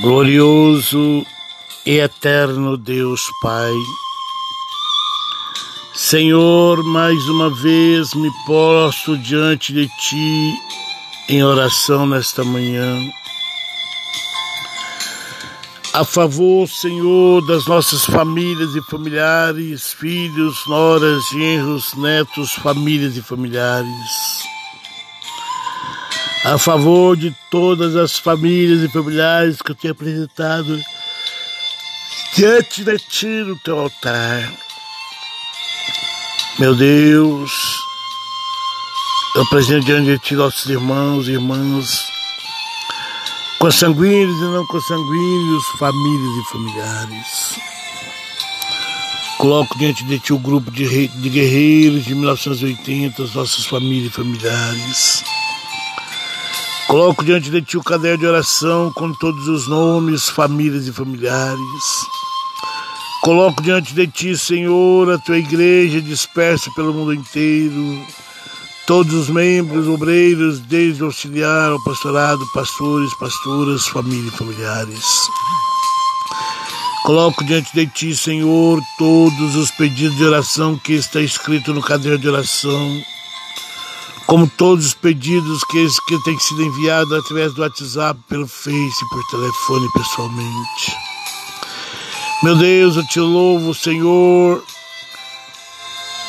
Glorioso e eterno Deus Pai, Senhor, mais uma vez me posto diante de Ti em oração nesta manhã. A favor, Senhor, das nossas famílias e familiares, filhos, noras, genros, netos, famílias e familiares a favor de todas as famílias e familiares que eu tenho apresentado diante de ti no teu altar. Meu Deus, eu apresento diante de ti nossos irmãos e irmãs, consanguíneos e não consanguíneos, famílias e familiares. Coloco diante de ti o grupo de, de guerreiros de 1980, as nossas famílias e familiares. Coloco diante de ti o caderno de oração com todos os nomes, famílias e familiares. Coloco diante de ti, Senhor, a tua igreja dispersa pelo mundo inteiro, todos os membros, obreiros, desde o auxiliar ao pastorado, pastores, pastoras, família e familiares. Coloco diante de ti, Senhor, todos os pedidos de oração que está escrito no caderno de oração como todos os pedidos que, que têm sido enviados através do WhatsApp, pelo Face, por telefone pessoalmente. Meu Deus, eu te louvo, Senhor,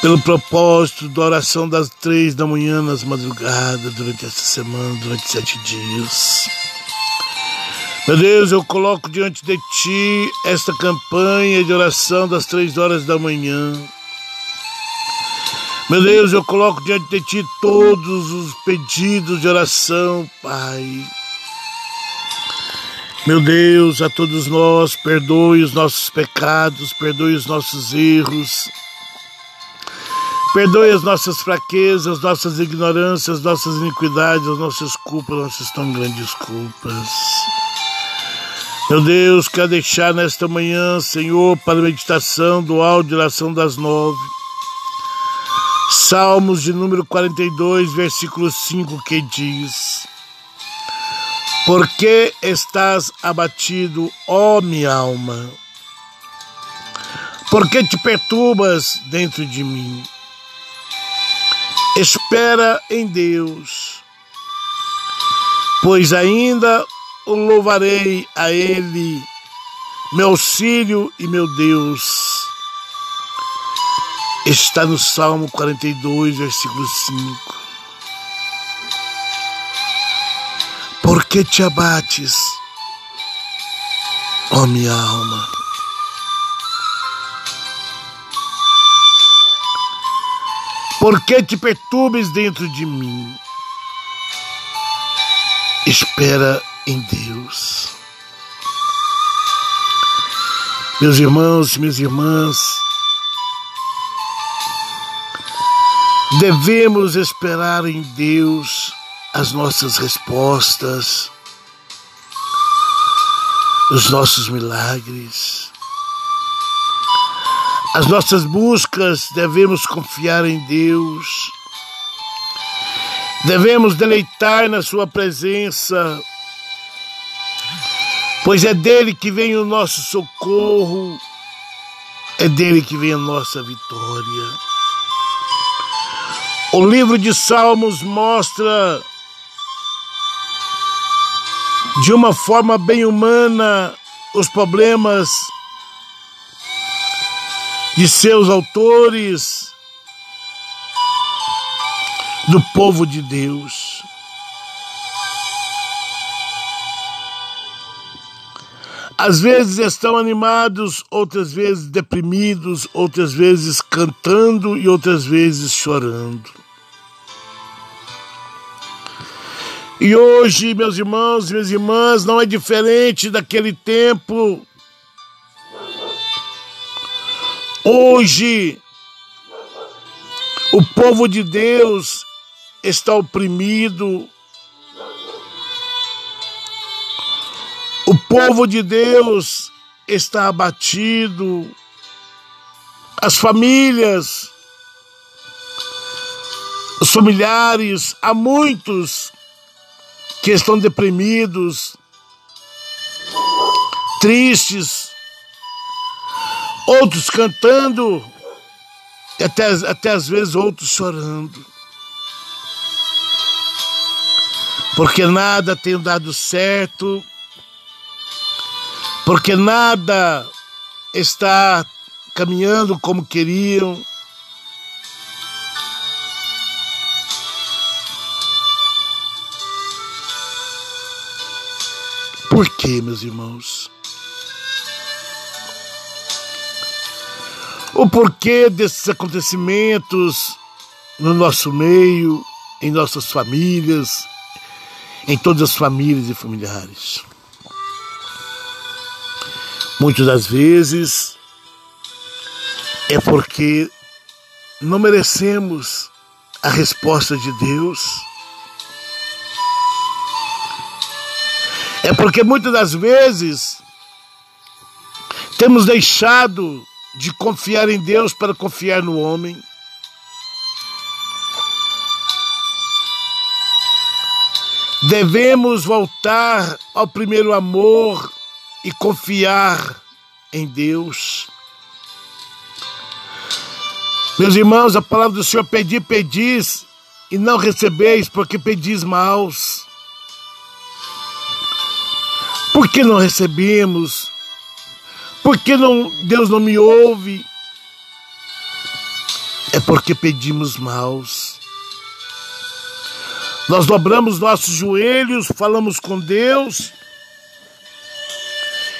pelo propósito da oração das três da manhã nas madrugadas, durante essa semana, durante sete dias. Meu Deus, eu coloco diante de Ti esta campanha de oração das três horas da manhã meu Deus, eu coloco diante de Ti todos os pedidos de oração, Pai. Meu Deus, a todos nós, perdoe os nossos pecados, perdoe os nossos erros, perdoe as nossas fraquezas, nossas ignorâncias, nossas iniquidades, as nossas culpas, nossas tão grandes culpas. Meu Deus, quero deixar nesta manhã, Senhor, para a meditação do áudio oração das nove Salmos de número 42, versículo 5, que diz: Por que estás abatido, ó minha alma? Por que te perturbas dentro de mim? Espera em Deus, pois ainda o louvarei a Ele, meu auxílio e meu Deus está no Salmo 42, versículo 5. Por que te abates, ó minha alma? Por que te perturbes dentro de mim? Espera em Deus. Meus irmãos minhas irmãs, Devemos esperar em Deus as nossas respostas, os nossos milagres. As nossas buscas devemos confiar em Deus. Devemos deleitar na Sua presença, pois é dele que vem o nosso socorro, é dele que vem a nossa vitória. O livro de Salmos mostra de uma forma bem humana os problemas de seus autores, do povo de Deus. Às vezes estão animados, outras vezes deprimidos, outras vezes cantando e outras vezes chorando. E hoje, meus irmãos e minhas irmãs, não é diferente daquele tempo. Hoje, o povo de Deus está oprimido. O povo de Deus está abatido. As famílias, os familiares, há muitos que estão deprimidos, tristes, outros cantando, e até, até às vezes outros chorando. Porque nada tem dado certo, porque nada está caminhando como queriam. Por quê, meus irmãos? O porquê desses acontecimentos no nosso meio, em nossas famílias, em todas as famílias e familiares. Muitas das vezes é porque não merecemos a resposta de Deus. É porque muitas das vezes temos deixado de confiar em Deus para confiar no homem. Devemos voltar ao primeiro amor e confiar em Deus. Meus irmãos, a palavra do Senhor pedi, pedis e não recebeis, porque pedis maus. Por que não recebemos? Por que não, Deus não me ouve? É porque pedimos maus. Nós dobramos nossos joelhos, falamos com Deus,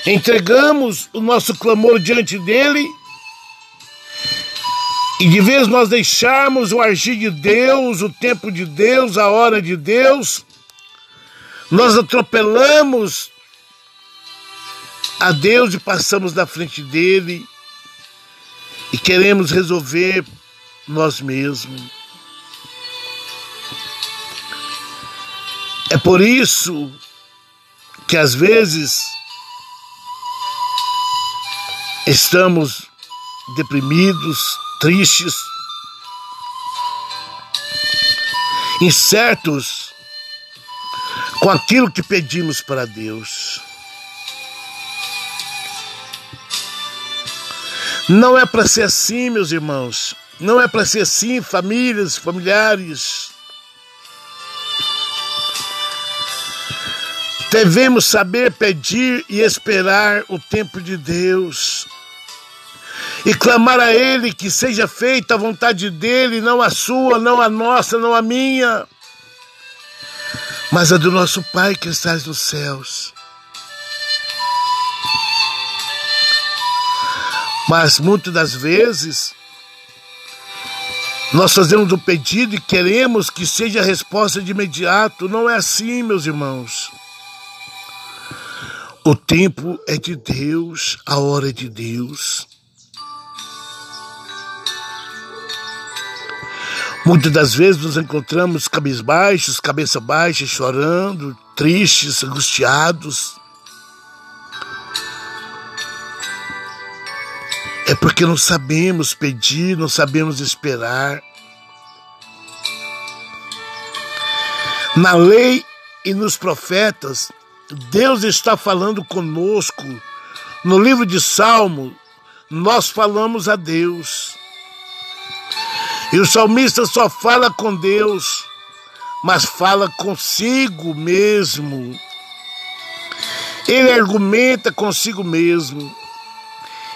entregamos o nosso clamor diante dele e de vez nós deixarmos o agir de Deus, o tempo de Deus, a hora de Deus, nós atropelamos a Deus e passamos na frente dele e queremos resolver nós mesmos. É por isso que às vezes estamos deprimidos, tristes, incertos com aquilo que pedimos para Deus. Não é para ser assim, meus irmãos. Não é para ser assim, famílias, familiares. Devemos saber pedir e esperar o tempo de Deus e clamar a Ele que seja feita a vontade dEle, não a sua, não a nossa, não a minha, mas a do nosso Pai que estás nos céus. Mas muitas das vezes nós fazemos um pedido e queremos que seja a resposta de imediato. Não é assim, meus irmãos. O tempo é de Deus, a hora é de Deus. Muitas das vezes nos encontramos cabisbaixos, cabeça baixa, chorando, tristes, angustiados. É porque não sabemos pedir, não sabemos esperar. Na lei e nos profetas, Deus está falando conosco. No livro de Salmo, nós falamos a Deus. E o salmista só fala com Deus, mas fala consigo mesmo. Ele argumenta consigo mesmo.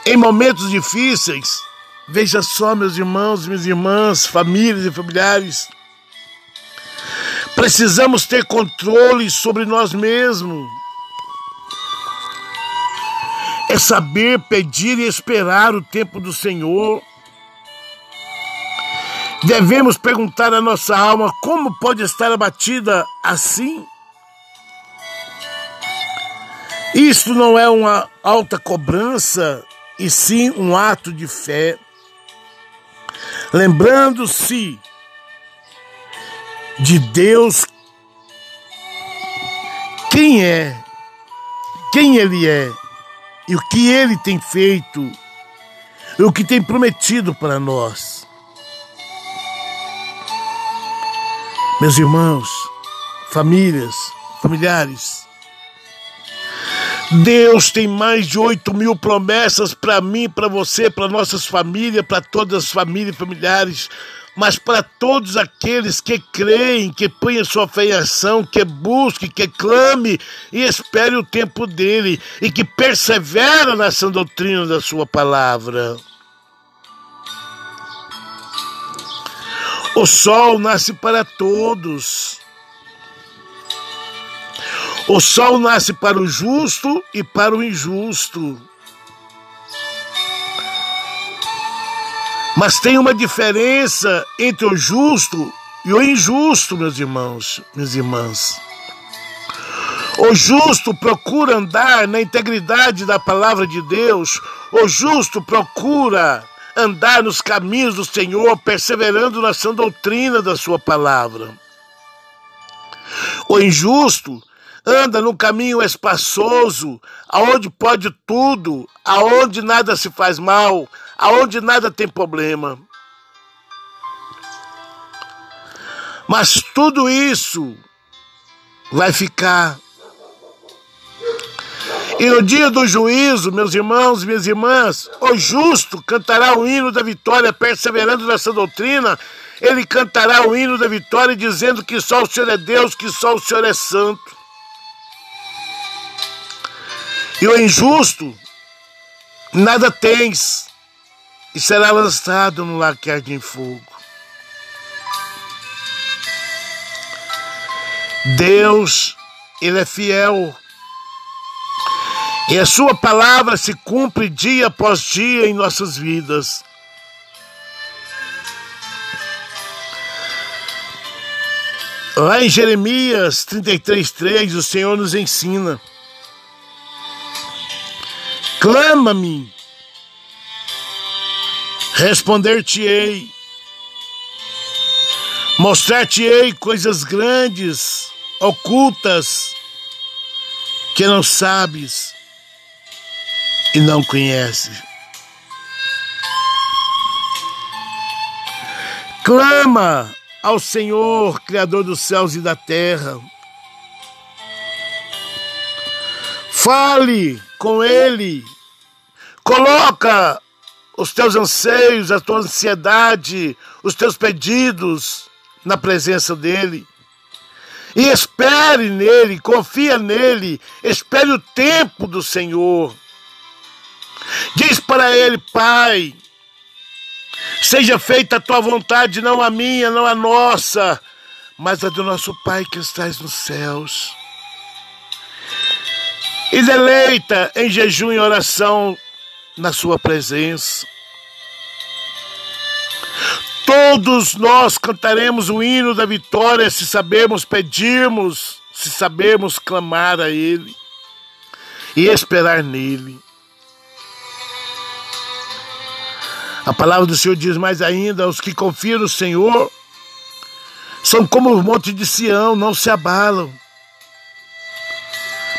Em momentos difíceis, veja só, meus irmãos, minhas irmãs, famílias e familiares, precisamos ter controle sobre nós mesmos. É saber pedir e esperar o tempo do Senhor Devemos perguntar à nossa alma como pode estar abatida assim? Isto não é uma alta cobrança, e sim um ato de fé. Lembrando-se de Deus, quem é, quem Ele é e o que Ele tem feito e o que tem prometido para nós. Meus irmãos, famílias, familiares, Deus tem mais de 8 mil promessas para mim, para você, para nossas famílias, para todas as famílias e familiares, mas para todos aqueles que creem, que põem sua fé em ação, que busque, que clame e espere o tempo dele e que persevera nessa doutrina da sua palavra. O sol nasce para todos. O sol nasce para o justo e para o injusto. Mas tem uma diferença entre o justo e o injusto, meus irmãos, minhas irmãs. O justo procura andar na integridade da palavra de Deus. O justo procura andar nos caminhos do Senhor, perseverando na sã doutrina da sua palavra. O injusto anda num caminho espaçoso, aonde pode tudo, aonde nada se faz mal, aonde nada tem problema. Mas tudo isso vai ficar. E no dia do juízo, meus irmãos e minhas irmãs, o justo cantará o hino da vitória, perseverando nessa doutrina. Ele cantará o hino da vitória, dizendo que só o Senhor é Deus, que só o Senhor é santo. E o injusto, nada tens, e será lançado no lago que arde em fogo. Deus, Ele é fiel. E a Sua palavra se cumpre dia após dia em nossas vidas. Lá em Jeremias 33,3, o Senhor nos ensina. Clama-me, responder-te-ei, mostrar-te-ei coisas grandes, ocultas, que não sabes e não conheces. Clama ao Senhor, Criador dos céus e da terra. Fale com Ele. Coloca os teus anseios, a tua ansiedade, os teus pedidos na presença dEle. E espere nele, confia nele, espere o tempo do Senhor. Diz para ele, Pai, seja feita a tua vontade, não a minha, não a nossa, mas a do nosso Pai que estás nos céus e deleita em jejum e oração na sua presença. Todos nós cantaremos o hino da vitória se sabermos pedirmos, se sabermos clamar a Ele e esperar nele. A palavra do Senhor diz mais ainda: os que confiam no Senhor são como o monte de Sião, não se abalam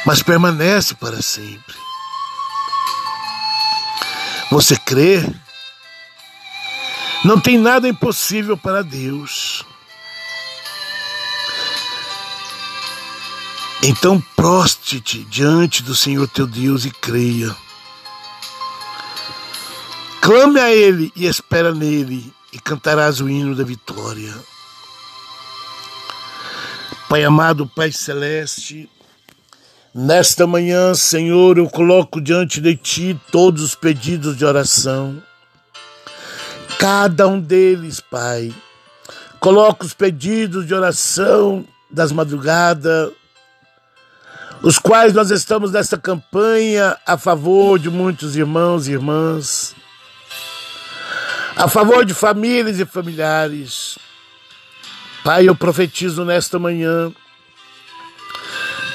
mas permanece para sempre. Você crê? Não tem nada impossível para Deus. Então proste-te diante do Senhor teu Deus e creia. Clame a Ele e espera nele, e cantarás o hino da vitória. Pai amado, Pai celeste, Nesta manhã, Senhor, eu coloco diante de Ti todos os pedidos de oração. Cada um deles, Pai. Coloco os pedidos de oração das madrugadas, os quais nós estamos nessa campanha a favor de muitos irmãos e irmãs, a favor de famílias e familiares. Pai, eu profetizo nesta manhã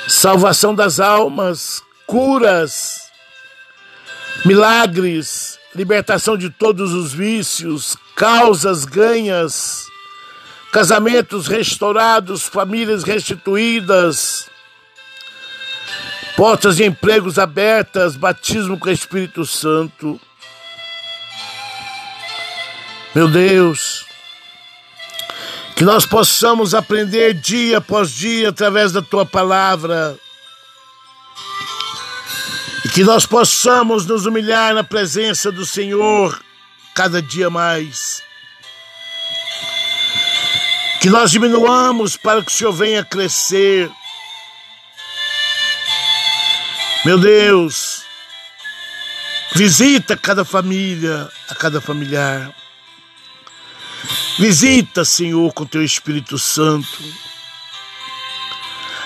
salvação das almas, curas, milagres, libertação de todos os vícios, causas ganhas, casamentos restaurados, famílias restituídas, portas de empregos abertas, batismo com o Espírito Santo. Meu Deus, que nós possamos aprender dia após dia através da tua palavra. Que nós possamos nos humilhar na presença do Senhor cada dia mais. Que nós diminuamos para que o Senhor venha crescer. Meu Deus, visita cada família, a cada familiar. Visita, Senhor, com teu Espírito Santo.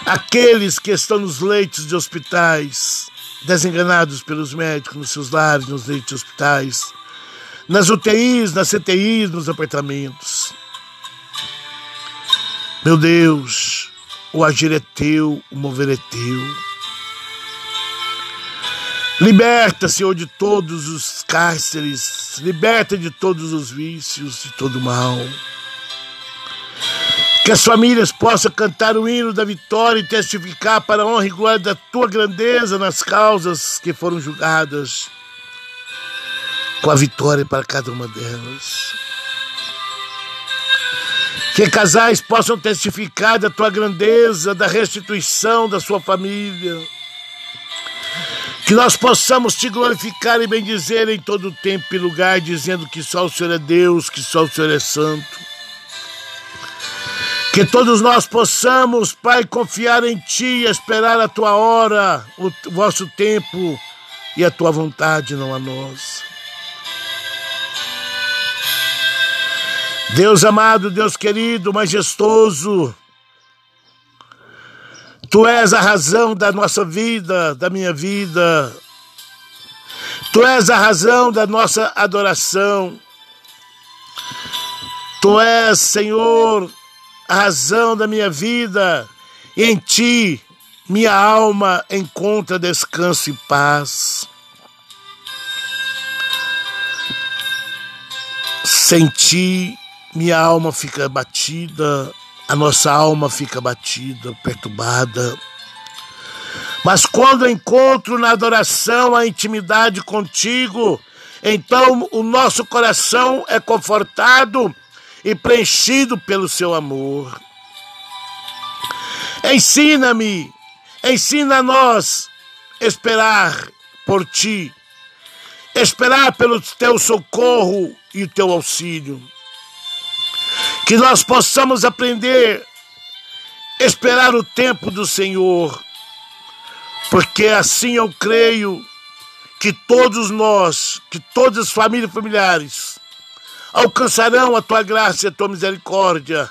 Aqueles que estão nos leitos de hospitais, desenganados pelos médicos, nos seus lares, nos leitos de hospitais, nas UTIs, nas CTIs, nos apartamentos. Meu Deus, o agir é teu, o mover é teu. Liberta, Senhor, de todos os cárceres, liberta de todos os vícios, de todo mal. Que as famílias possam cantar o hino da vitória e testificar para a honra e glória da tua grandeza nas causas que foram julgadas, com a vitória para cada uma delas. Que casais possam testificar da tua grandeza, da restituição da sua família que nós possamos te glorificar e bendizer em todo tempo e lugar, dizendo que só o Senhor é Deus, que só o Senhor é santo. Que todos nós possamos, Pai, confiar em Ti, esperar a Tua hora, o vosso tempo e a Tua vontade, não a nós. Deus amado, Deus querido, majestoso, Tu és a razão da nossa vida, da minha vida. Tu és a razão da nossa adoração. Tu és, Senhor, a razão da minha vida. E em Ti, minha alma encontra descanso e paz. Sem Ti, minha alma fica batida, a nossa alma fica batida, perturbada. Mas quando encontro na adoração a intimidade contigo, então o nosso coração é confortado e preenchido pelo seu amor. Ensina-me, ensina a nós esperar por ti, esperar pelo teu socorro e o teu auxílio que nós possamos aprender a esperar o tempo do Senhor, porque assim eu creio que todos nós, que todas as famílias e familiares, alcançarão a tua graça e a tua misericórdia.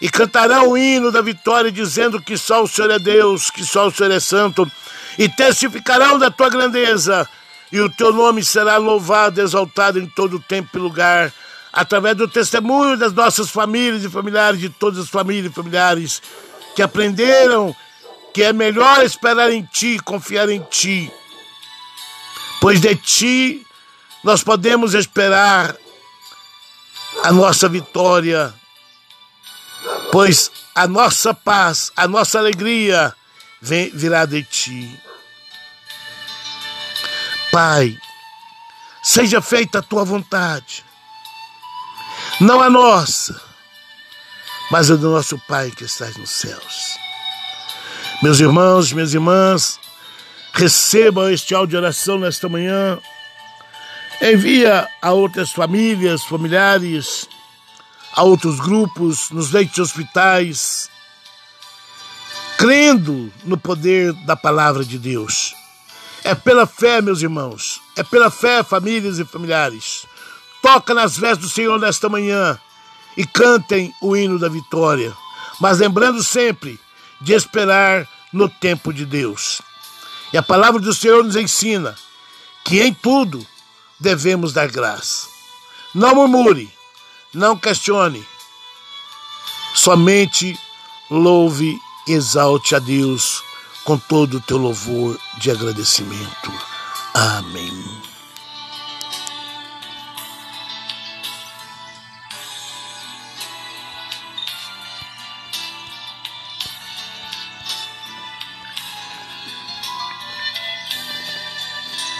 E cantarão o hino da vitória, dizendo que só o Senhor é Deus, que só o Senhor é santo, e testificarão da tua grandeza, e o teu nome será louvado, exaltado em todo tempo e lugar através do testemunho das nossas famílias e familiares, de todas as famílias e familiares que aprenderam que é melhor esperar em Ti, confiar em Ti, pois de Ti nós podemos esperar a nossa vitória, pois a nossa paz, a nossa alegria vem, virá de Ti. Pai, seja feita a Tua vontade não a nossa, mas a do nosso Pai que estás nos céus. Meus irmãos, minhas irmãs, recebam este áudio de oração nesta manhã. Envia a outras famílias, familiares, a outros grupos, nos leitos de hospitais, crendo no poder da palavra de Deus. É pela fé, meus irmãos, é pela fé, famílias e familiares, Toca nas vestes do Senhor nesta manhã e cantem o hino da vitória, mas lembrando sempre de esperar no tempo de Deus. E a palavra do Senhor nos ensina que em tudo devemos dar graça. Não murmure, não questione, somente louve e exalte a Deus com todo o teu louvor de agradecimento. Amém.